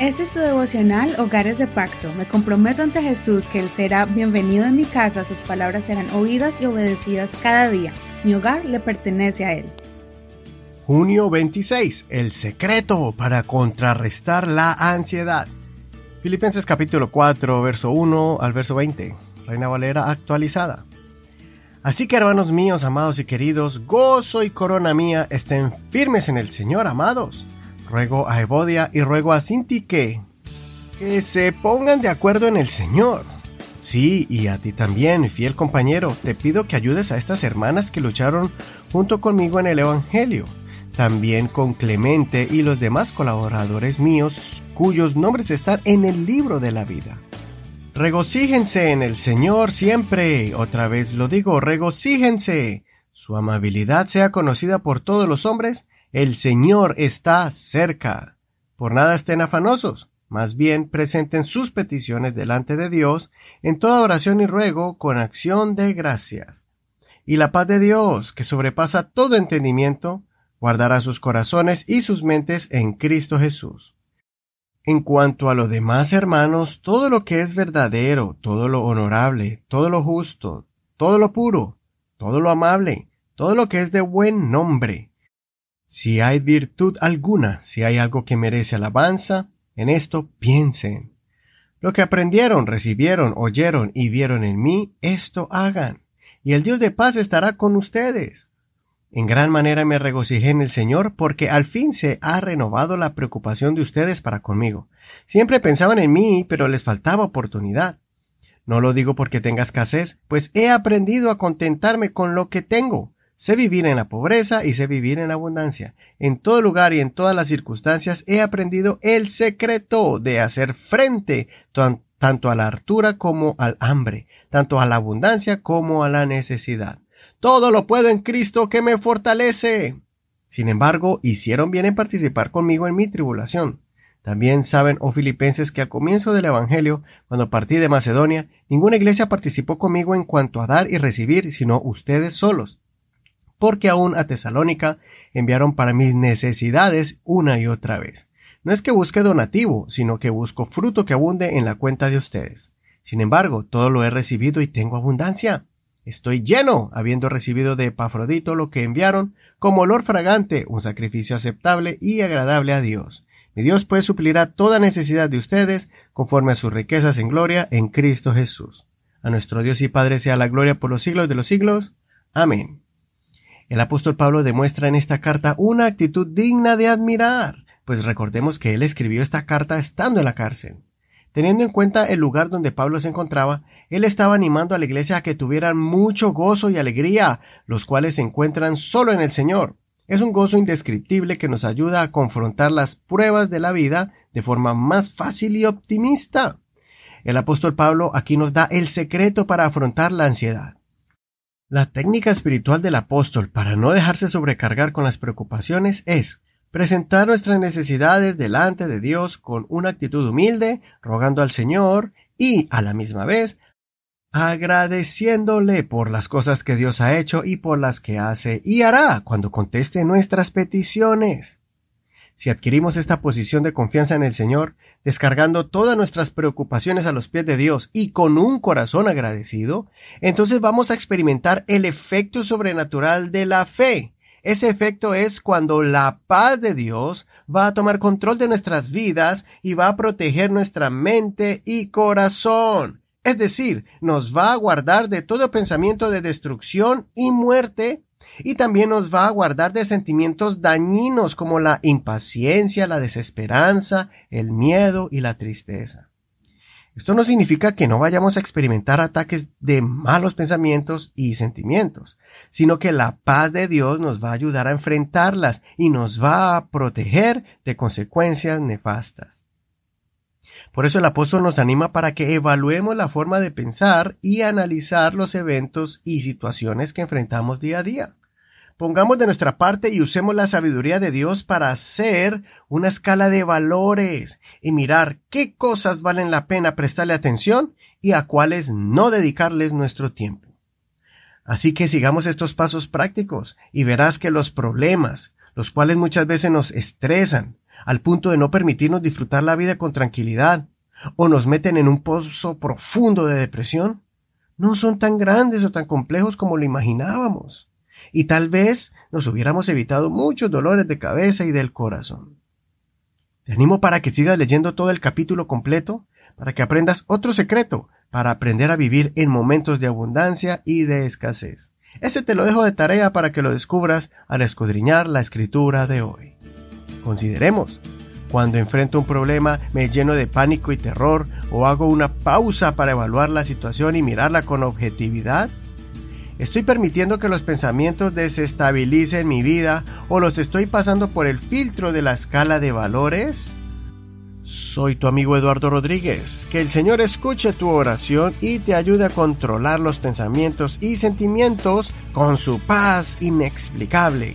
Este es tu devocional Hogares de Pacto. Me comprometo ante Jesús que Él será bienvenido en mi casa, sus palabras serán oídas y obedecidas cada día. Mi hogar le pertenece a Él. Junio 26. El secreto para contrarrestar la ansiedad. Filipenses capítulo 4, verso 1 al verso 20. Reina Valera actualizada. Así que hermanos míos, amados y queridos, gozo y corona mía estén firmes en el Señor, amados ruego a Evodia y ruego a Sinti que, que se pongan de acuerdo en el Señor. Sí, y a ti también, fiel compañero, te pido que ayudes a estas hermanas que lucharon junto conmigo en el Evangelio, también con Clemente y los demás colaboradores míos cuyos nombres están en el libro de la vida. Regocíjense en el Señor siempre, otra vez lo digo, regocíjense. Su amabilidad sea conocida por todos los hombres el Señor está cerca. Por nada estén afanosos, más bien presenten sus peticiones delante de Dios en toda oración y ruego con acción de gracias. Y la paz de Dios, que sobrepasa todo entendimiento, guardará sus corazones y sus mentes en Cristo Jesús. En cuanto a lo demás, hermanos, todo lo que es verdadero, todo lo honorable, todo lo justo, todo lo puro, todo lo amable, todo lo que es de buen nombre, si hay virtud alguna, si hay algo que merece alabanza, en esto piensen. Lo que aprendieron, recibieron, oyeron y vieron en mí, esto hagan, y el Dios de paz estará con ustedes. En gran manera me regocijé en el Señor porque al fin se ha renovado la preocupación de ustedes para conmigo. Siempre pensaban en mí, pero les faltaba oportunidad. No lo digo porque tenga escasez, pues he aprendido a contentarme con lo que tengo Sé vivir en la pobreza y sé vivir en abundancia. En todo lugar y en todas las circunstancias he aprendido el secreto de hacer frente tanto a la hartura como al hambre, tanto a la abundancia como a la necesidad. Todo lo puedo en Cristo que me fortalece. Sin embargo, hicieron bien en participar conmigo en mi tribulación. También saben, oh filipenses, que al comienzo del Evangelio, cuando partí de Macedonia, ninguna iglesia participó conmigo en cuanto a dar y recibir, sino ustedes solos porque aún a Tesalónica enviaron para mis necesidades una y otra vez. No es que busque donativo, sino que busco fruto que abunde en la cuenta de ustedes. Sin embargo, todo lo he recibido y tengo abundancia. Estoy lleno, habiendo recibido de Epafrodito lo que enviaron, como olor fragante, un sacrificio aceptable y agradable a Dios. Mi Dios pues suplirá toda necesidad de ustedes, conforme a sus riquezas en gloria en Cristo Jesús. A nuestro Dios y Padre sea la gloria por los siglos de los siglos. Amén. El apóstol Pablo demuestra en esta carta una actitud digna de admirar, pues recordemos que él escribió esta carta estando en la cárcel. Teniendo en cuenta el lugar donde Pablo se encontraba, él estaba animando a la iglesia a que tuvieran mucho gozo y alegría, los cuales se encuentran solo en el Señor. Es un gozo indescriptible que nos ayuda a confrontar las pruebas de la vida de forma más fácil y optimista. El apóstol Pablo aquí nos da el secreto para afrontar la ansiedad. La técnica espiritual del apóstol para no dejarse sobrecargar con las preocupaciones es presentar nuestras necesidades delante de Dios con una actitud humilde, rogando al Señor y, a la misma vez, agradeciéndole por las cosas que Dios ha hecho y por las que hace y hará cuando conteste nuestras peticiones. Si adquirimos esta posición de confianza en el Señor, descargando todas nuestras preocupaciones a los pies de Dios y con un corazón agradecido, entonces vamos a experimentar el efecto sobrenatural de la fe. Ese efecto es cuando la paz de Dios va a tomar control de nuestras vidas y va a proteger nuestra mente y corazón. Es decir, nos va a guardar de todo pensamiento de destrucción y muerte y también nos va a guardar de sentimientos dañinos como la impaciencia, la desesperanza, el miedo y la tristeza. Esto no significa que no vayamos a experimentar ataques de malos pensamientos y sentimientos, sino que la paz de Dios nos va a ayudar a enfrentarlas y nos va a proteger de consecuencias nefastas. Por eso el apóstol nos anima para que evaluemos la forma de pensar y analizar los eventos y situaciones que enfrentamos día a día. Pongamos de nuestra parte y usemos la sabiduría de Dios para hacer una escala de valores y mirar qué cosas valen la pena prestarle atención y a cuáles no dedicarles nuestro tiempo. Así que sigamos estos pasos prácticos y verás que los problemas, los cuales muchas veces nos estresan, al punto de no permitirnos disfrutar la vida con tranquilidad, o nos meten en un pozo profundo de depresión, no son tan grandes o tan complejos como lo imaginábamos, y tal vez nos hubiéramos evitado muchos dolores de cabeza y del corazón. Te animo para que sigas leyendo todo el capítulo completo, para que aprendas otro secreto para aprender a vivir en momentos de abundancia y de escasez. Ese te lo dejo de tarea para que lo descubras al escudriñar la escritura de hoy. Consideremos, cuando enfrento un problema me lleno de pánico y terror o hago una pausa para evaluar la situación y mirarla con objetividad. ¿Estoy permitiendo que los pensamientos desestabilicen mi vida o los estoy pasando por el filtro de la escala de valores? Soy tu amigo Eduardo Rodríguez. Que el Señor escuche tu oración y te ayude a controlar los pensamientos y sentimientos con su paz inexplicable